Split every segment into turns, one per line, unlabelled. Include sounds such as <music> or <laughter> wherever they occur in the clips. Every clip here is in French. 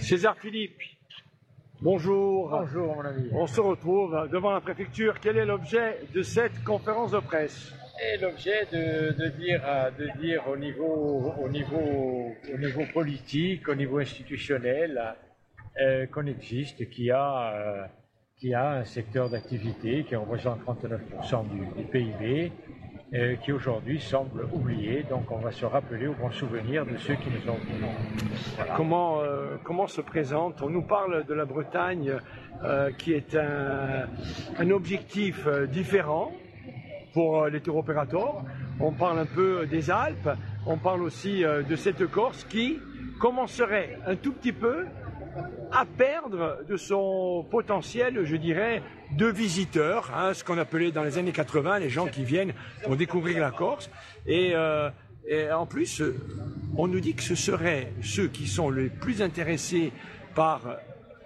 César Philippe, bonjour.
Bonjour mon ami.
On se retrouve devant la préfecture. Quel est l'objet de cette conférence de presse?
Et l'objet de, de dire, de dire au, niveau, au, niveau, au niveau politique, au niveau institutionnel, euh, qu'on existe, qu'il y, a, euh, y a un secteur d'activité qui représente 39% du, du PIB, euh, qui aujourd'hui semble oublié. Donc on va se rappeler au bon souvenir de ceux qui nous ont. Voilà.
comment, euh, comment se présente? On nous parle de la Bretagne euh, qui est un, un objectif différent pour les tour opérateurs. On parle un peu des Alpes, on parle aussi de cette Corse qui commencerait un tout petit peu à perdre de son potentiel, je dirais, de visiteurs, hein, ce qu'on appelait dans les années 80 les gens qui viennent pour découvrir la Corse. Et, euh, et en plus, on nous dit que ce seraient ceux qui sont les plus intéressés par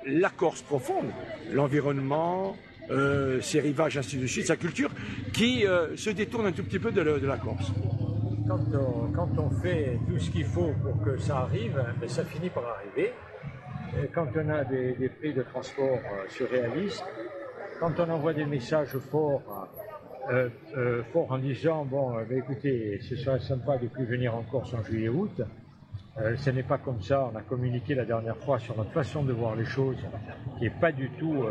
la Corse profonde, l'environnement, euh, ses rivages, ainsi de suite, sa culture, qui euh, se détournent un tout petit peu de, la- Corse.
quand on, fait tout ce qu'il faut pour que ça arrive, ben, ça finit par arriver. Quand on a des, prix de transport euh, surréalistes, quand on envoie des messages forts, euh, euh, forts en disant bon, ben, écoutez, ce serait sympa de plus venir en Corse en juillet-août. Ce n'est pas comme ça. On a communiqué la dernière fois sur notre façon de voir les choses, qui n'est pas du tout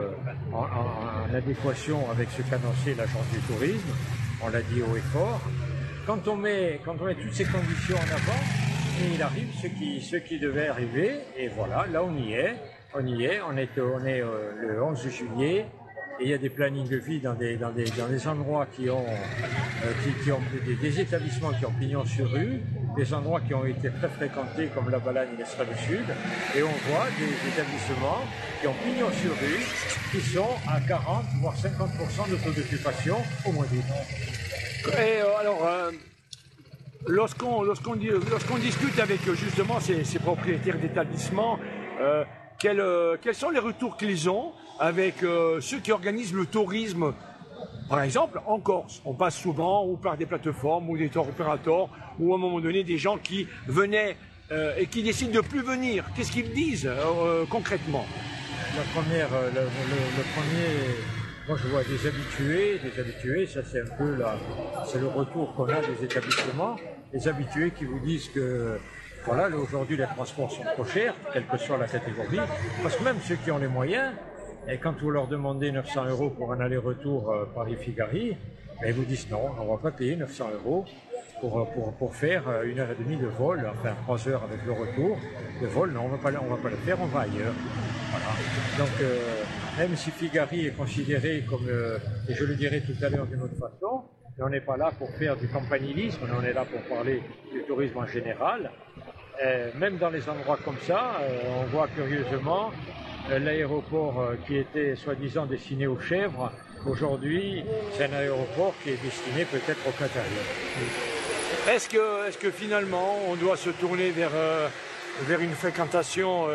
en adéquation avec ce qu'annonçait l'agence du tourisme. On l'a dit haut et fort. Quand on met, quand on met toutes ces conditions en avant, il arrive ce qui, ce qui devait arriver, et voilà, là on y est, on y est, on est, on est euh, le 11 juillet, et il y a des plannings de vie dans des, dans des, dans des endroits qui ont, euh, qui, ont des, établissements qui ont pignon sur rue, des endroits qui ont été très fréquentés comme la Balagne et l'Estrade Sud, et on voit des établissements qui ont pignon sur rue, qui sont à 40 voire 50% de taux d'occupation au mois d'août.
Et euh, alors, lorsqu'on discute avec justement ces, ces propriétaires d'établissements, euh, quels, euh, quels sont les retours qu'ils ont avec euh, ceux qui organisent le tourisme? Par exemple, en Corse, on passe souvent ou par des plateformes ou des tour opérateurs ou à un moment donné des gens qui venaient et qui décident de plus venir. Qu'est-ce qu'ils disent concrètement?
La première, le premier, moi je vois des habitués, des habitués, ça c'est un peu la, c'est le retour qu'on a des établissements, des habitués qui vous disent que voilà, là, aujourd'hui les transports sont trop chers, quelle que soit la catégorie, parce que même ceux qui ont les moyens, et quand vous leur demandez 900 euros pour un aller-retour euh, Paris-Figari, ben, ils vous disent non, on va pas payer 900 euros pour, euh, pour, pour faire euh, une heure et demie de vol, enfin trois heures avec le retour. Le vol, non, on on va pas le faire, on va ailleurs. Voilà. Donc, même si Figari est considéré comme, euh, et je le dirai tout à l'heure d'une autre façon, on n'est pas là pour faire du campanilisme, on est là pour parler du tourisme en général. Euh, même dans les endroits comme ça, euh, on voit curieusement l'aéroport qui était soi-disant destiné aux chèvres. Aujourd'hui, c'est un aéroport qui est destiné peut-être aux Qatariens.
Est-ce que, est-ce que finalement on doit se tourner vers, vers une fréquentation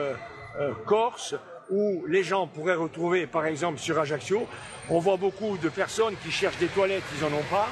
corse où les gens pourraient retrouver, par exemple sur Ajaccio, on voit beaucoup de personnes qui cherchent des toilettes, ils n'en ont pas.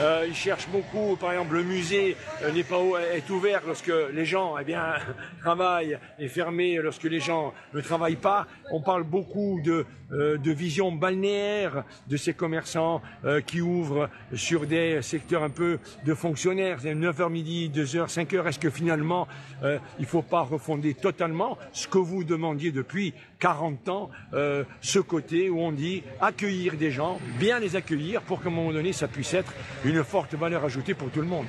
Euh, ils cherchent beaucoup, par exemple, le musée euh, n'est pas est ouvert lorsque les gens, eh bien, <laughs> travaillent, est fermé lorsque les gens ne travaillent pas. On parle beaucoup de, euh, de vision balnéaire de ces commerçants qui ouvrent sur des secteurs un peu de fonctionnaires, 9h midi, 2h, 5h. Est-ce que finalement, il ne faut pas refonder totalement ce que vous demandiez depuis 40 ans, euh, ce côté où on dit accueillir des gens, bien les accueillir pour qu'à un moment donné, ça puisse être une forte valeur ajoutée pour tout le monde.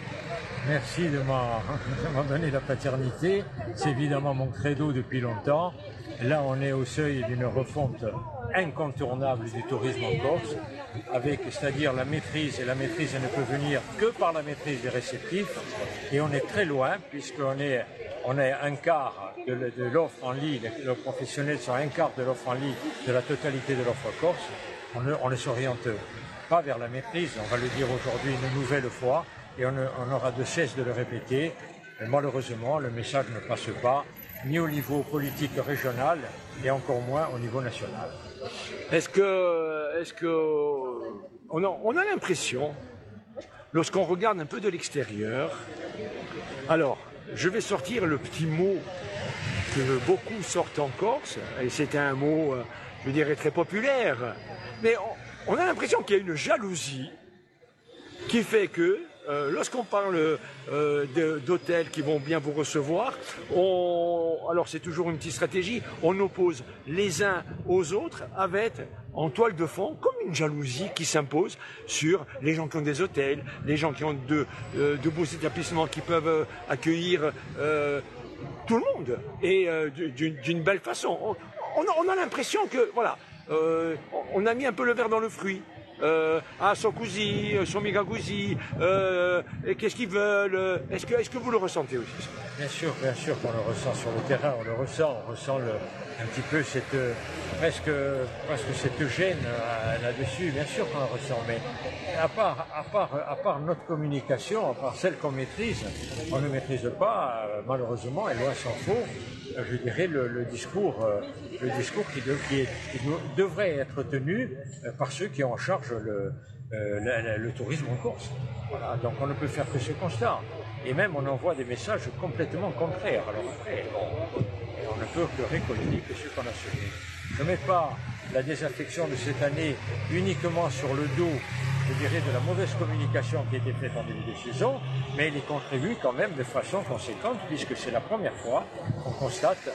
Merci de m'a- <laughs> de m'en donner la paternité. C'est évidemment mon credo depuis longtemps. Là, on est au seuil d'une refonte incontournable du tourisme en Corse, avec, c'est-à-dire la maîtrise, et la maîtrise ne peut venir que par la maîtrise des réceptifs, et on est très loin, puisqu'on est, on est un quart de, l'offre en ligne, les professionnels sont un quart de l'offre en ligne de la totalité de l'offre corse, on ne, s'oriente pas vers la maîtrise, on va le dire aujourd'hui une nouvelle fois, et on, aura de cesse de le répéter. Malheureusement, le message ne passe pas, ni au niveau politique régional, et encore moins au niveau national.
Est-ce que, est-ce que, on a l'impression lorsqu'on regarde un peu de l'extérieur, alors, je vais sortir le petit mot que beaucoup sortent en Corse, et c'est un mot, euh, je dirais, très populaire, mais on, a l'impression qu'il y a une jalousie qui fait que euh, lorsqu'on parle euh, d'hôtels qui vont bien vous recevoir, alors c'est toujours une petite stratégie, on oppose les uns aux autres avec en toile de fond une jalousie qui s'impose sur les gens qui ont des hôtels, les gens qui ont de, euh, beaux établissements qui peuvent accueillir tout le monde et d'une belle façon. On, a l'impression que voilà, on a mis un peu le verre dans le fruit euh, à son cousin, euh, son migagousi, euh, qu'est-ce qu'ils veulent. Euh, est-ce que, est-ce que vous le ressentez aussi
Bien sûr, bien sûr qu'on le ressent sur le terrain, on le ressent, on ressent le, un petit peu cette presque, presque cette gêne là-dessus, bien sûr qu'on le ressent, mais à part, à part, à part notre communication, à part celle qu'on maîtrise, on ne maîtrise pas, malheureusement, et loin s'en faut, je dirais, le, discours, le discours qui, devrait être tenu par ceux qui ont en charge le, le tourisme en course. Voilà, donc on ne peut faire que ce constat. Et même on envoie des messages complètement contraires. Alors après, on ne peut que récolter que ce qu'on a semé. Je ne mets pas la désaffection de cette année uniquement sur le dos, je dirais, de la mauvaise communication qui a été faite en début de saison, mais il y contribue quand même de façon conséquente, puisque c'est la première fois qu'on constate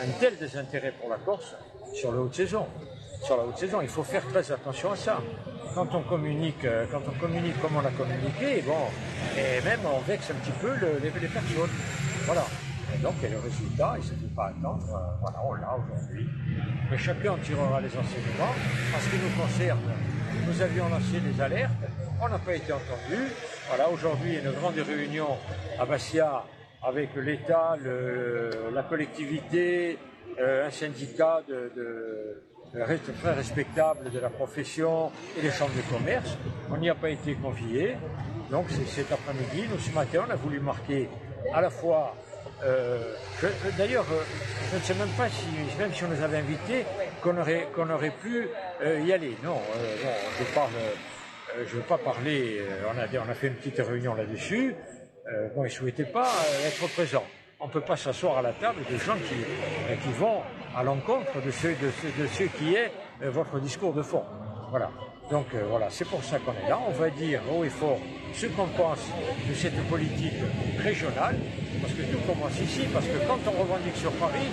un tel désintérêt pour la Corse sur la haute saison. Sur la haute saison, il faut faire très attention à ça quand on communique, euh, quand on communique comme on a communiqué, bon, et même on vexe un petit peu les, personnes. Voilà. Donc, le résultat, il ne suffit pas attendre. Euh, voilà, on l'a aujourd'hui. Mais chacun en tirera les enseignements. En ce qui nous concerne, nous avions lancé des alertes. On n'a pas été entendu. Voilà, aujourd'hui, il y a une grande réunion à Bastia avec l'État, la collectivité, euh, un syndicat de très respectable de la profession et les chambres de commerce. On n'y a pas été conviés. Donc cet après-midi, nous ce matin, on a voulu marquer à la fois. Euh, d'ailleurs, euh, je ne sais même pas si, même si on nous avait invités, qu'on aurait, qu'on aurait pu euh, y aller. Non, je parle. je ne veux pas parler. on, a, fait une petite réunion là-dessus. bon, ils ne souhaitaient pas être présents on ne peut pas s'asseoir à la table des gens qui, euh, qui vont à l'encontre de ce, de, de ce qui est euh, votre discours de fond. Voilà. Donc euh, voilà, c'est pour ça qu'on est là. On va dire haut et fort ce qu'on pense de cette politique régionale, parce que tout commence ici, parce que quand on revendique sur Paris,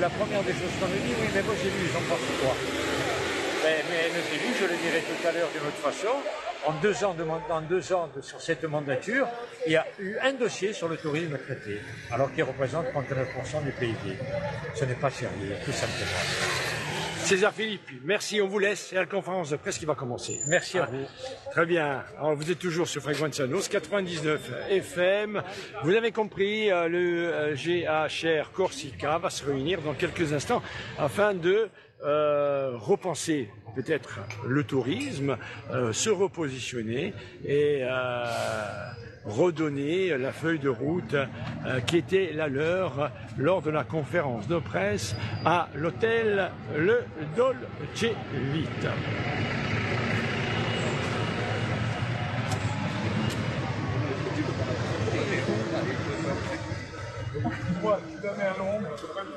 la première des choses qu'on nous dit, oui, mais vos élus, ils en pensent quoi? Mais, ben, mais nos élus, je le dirai tout à l'heure d'une autre façon, en deux ans, de, deux ans sur cette mandature, il y a eu un dossier sur le tourisme traité, alors qu'il représente 39% du PIB. Ce n'est pas sérieux, tout simplement.
César Philippe, merci, on vous laisse. C'est la conférence de presse qui va commencer.
Merci à vous.
Très bien. Alors, vous êtes toujours sur Fréquence 99 FM. Vous avez compris, euh, le euh, GHR Corsica va se réunir dans quelques instants afin de euh, repenser peut-être le tourisme, euh, se repositionner et euh, redonner la feuille de route qui était la leur lors de la conférence de presse à l'hôtel Le Dolce Vita.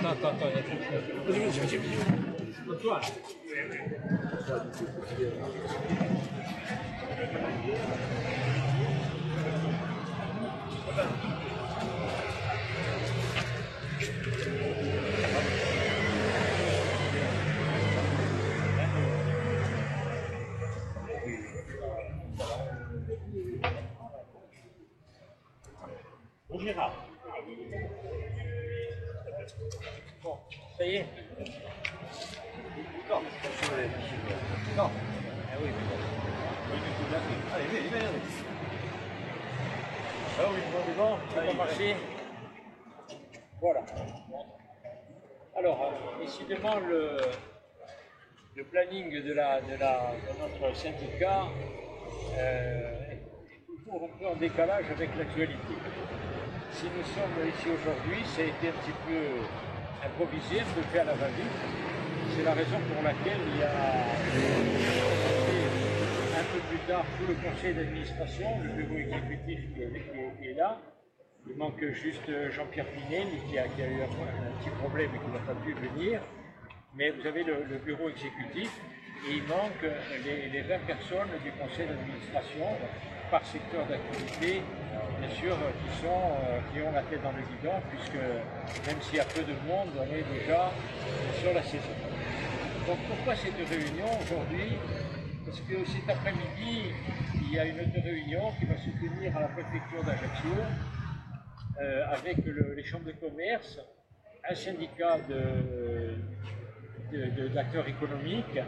Non, attends, attends, attends, il ça y est. Non, non. Ah oui, mais. Allez, viens, viens, viens. Ah oui, bon, bon, ça va marcher. Voilà. Alors, euh, décidément, le, le planning de, la, de, la, de notre syndicat euh, est toujours un peu en décalage avec l'actualité. Si nous sommes ici aujourd'hui, ça a été un petit peu improvisé, un peu fait à la va-vite. C'est la raison pour laquelle il y a un peu plus tard tout le conseil d'administration, le bureau exécutif qui est, là. Il manque juste Jean-Pierre Pinel qui a, eu un, petit problème et qui n'a pas pu venir. Mais vous avez le, bureau exécutif il manque les, les 20 personnes du conseil d'administration par secteur d'activité, bien sûr, qui, sont, euh, qui ont la tête dans le guidon, puisque même s'il y a peu de monde, on est déjà sur la saison. Donc pourquoi cette réunion aujourd'hui? Parce que cet après-midi, il y a une autre réunion qui va se tenir à la préfecture d'Ajaccio euh, avec le- les chambres de commerce, un syndicat de- de- d'acteurs économiques, euh,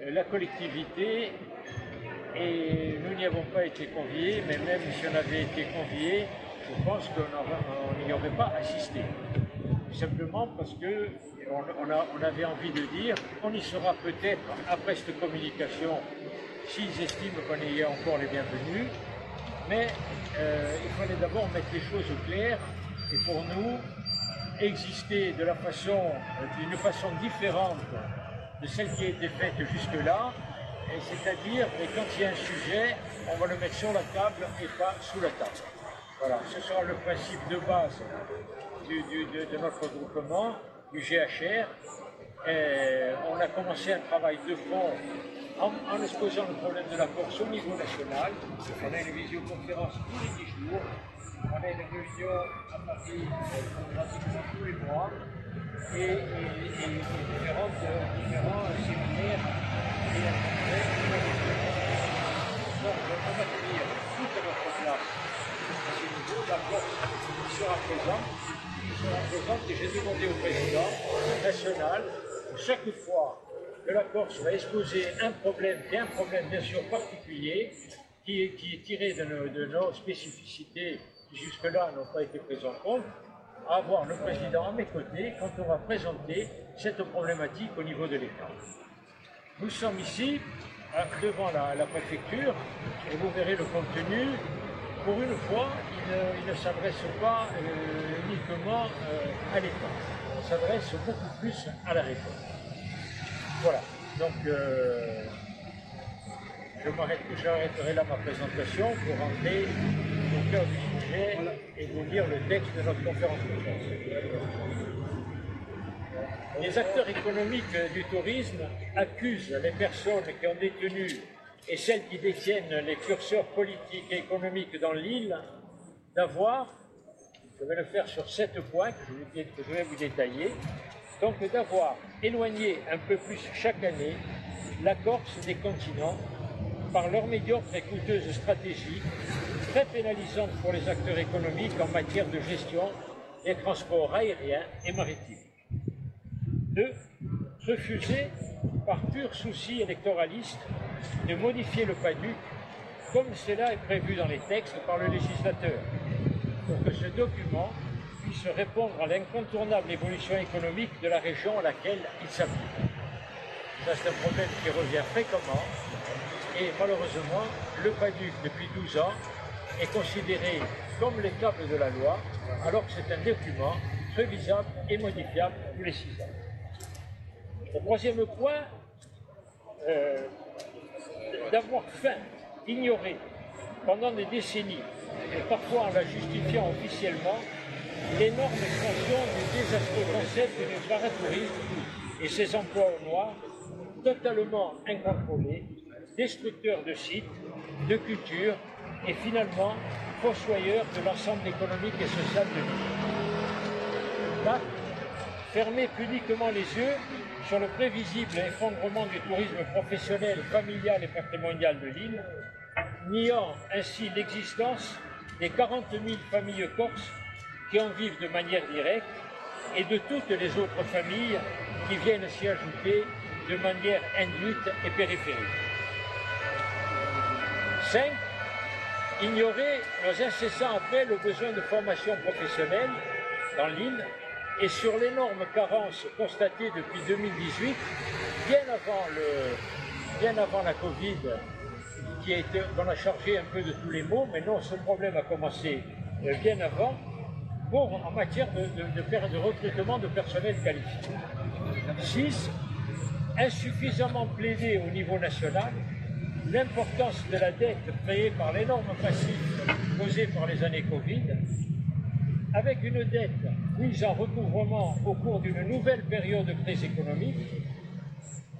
la collectivité, et nous n'y avons pas été conviés, mais même si on avait été conviés, je pense qu'on n'y aurait pas assisté. Simplement parce que on, avait envie de dire, on y sera peut-être après cette communication, s'ils estiment qu'on y est encore les bienvenus, mais euh, il fallait d'abord mettre les choses au clair et pour nous exister de la façon, euh, d'une façon différente de celle qui a été faite jusque-là, et c'est-à-dire et quand il y a un sujet, on va le mettre sur la table et pas sous la table. Voilà, ce sera le principe de base du- de, notre groupement, du GHR. On a commencé un travail de fond en, en exposant le problème de la Corse au niveau national. On a une visioconférence tous les 10 jours. On a une réunion à Paris euh, pratiquement tous les mois. Et, et- et- et différents séminaires et donc, on va tenir toute notre place à ce niveau. La Corse sera présente. Sera présente et j'ai demandé au président national, chaque fois que la Corse va exposer un problème, est un problème bien sûr particulier, qui est, qui est tiré de nos, de nos spécificités qui jusque-là n'ont pas été prises en compte, avoir le président à mes côtés quand on va présenter cette problématique au niveau de l'État. Nous sommes ici euh, devant la, préfecture et vous verrez le contenu. Pour une fois, il ne, s'adresse pas euh, uniquement euh, à l'État, il s'adresse beaucoup plus à la réforme. Voilà, donc euh, je m'arrête- j'arrêterai là ma présentation pour rentrer au cœur du et vous lire le texte de notre conférence de presse. Les acteurs économiques du tourisme accusent les personnes qui ont détenu et celles qui détiennent les curseurs politiques et économiques dans l'île d'avoir, je vais le faire sur sept points que je vais vous détailler, donc d'avoir éloigné un peu plus chaque année la Corse des continents par leur médiocre et coûteuse stratégie, très pénalisante pour les acteurs économiques en matière de gestion des transports aériens et maritimes. 2. Refuser, par pur souci électoraliste, de modifier le PADUC comme cela est prévu dans les textes par le législateur, pour que ce document puisse répondre à l'incontournable évolution économique de la région à laquelle il s'applique. Ça, c'est un problème qui revient fréquemment. Et malheureusement, le PADUC, depuis 12 ans, est considéré comme les de la loi, alors que c'est un document révisable et modifiable tous les six ans. Le troisième point, euh, d'avoir faim, ignoré pendant des décennies, et parfois en la justifiant officiellement, l'énorme expansion du désastreux concept du paratourisme et ses emplois au noir, totalement incontrôlés, destructeurs de sites, de culture et finalement fossoyeurs de l'ensemble économique et social de l'île. fermer pudiquement les yeux sur le prévisible effondrement du tourisme professionnel, familial et patrimonial de l'île, niant ainsi l'existence des 40 000 familles corses qui en vivent de manière directe et de toutes les autres familles qui viennent s'y ajouter de manière induite et périphérique. 5. Ignorer nos incessants appels aux besoins de formation professionnelle dans l'île et sur l'énorme carence constatée depuis 2018, bien avant, le, bien avant la Covid, qui a été, qu'on a chargé un peu de tous les maux, mais non, ce problème a commencé euh, bien avant, pour, en matière de, de, de recrutement de personnel qualifié. 6. Insuffisamment plaidé au niveau national l'importance de la dette créée par l'énorme passif causé par les années Covid, avec une dette mise en recouvrement au cours d'une nouvelle période de crise économique,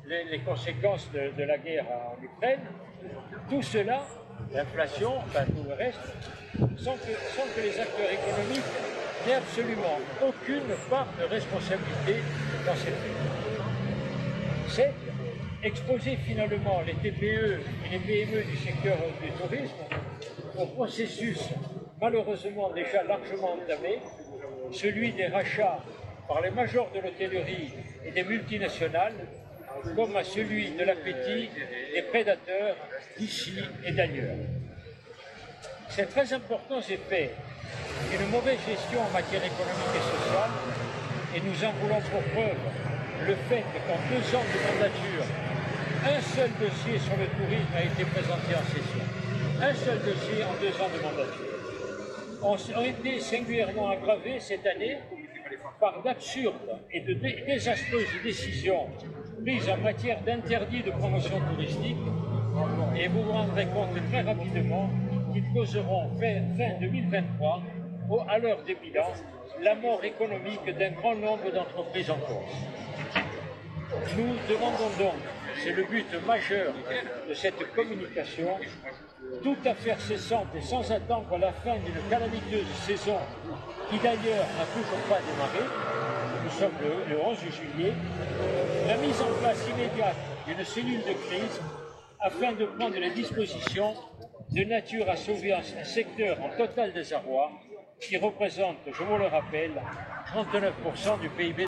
les, conséquences de, la guerre en Ukraine, tout cela, l'inflation, tout le reste, sans que, sans que les acteurs économiques n'aient absolument aucune part de responsabilité dans cette crise. C'est exposer finalement les TPE et les PME du secteur du tourisme au processus malheureusement déjà largement entamé, celui des rachats par les majors de l'hôtellerie et des multinationales, comme à celui de l'appétit des prédateurs d'ici et d'ailleurs. C'est très important ces faits une mauvaise gestion en matière économique et sociale, et nous en voulons pour preuve le fait qu'en deux ans de mandature, un seul dossier sur le tourisme a été présenté en session. Un seul dossier en deux ans de mandature ont, été singulièrement aggravés cette année par d'absurdes et de désastreuses décisions prises en matière d'interdit de promotion touristique et vous vous rendrez compte très rapidement qu'ils causeront fin, 2023, à l'heure des bilans, la mort économique d'un grand nombre d'entreprises en Corse. Nous demandons donc, c'est le but majeur de cette communication, tout à faire cessante et sans attendre la fin d'une calamiteuse saison qui d'ailleurs n'a toujours pas démarré, nous sommes le, 11 juillet, la mise en place immédiate d'une cellule de crise afin de prendre les dispositions de nature à sauver un secteur en total désarroi qui représente, je vous le rappelle, 39% du PIB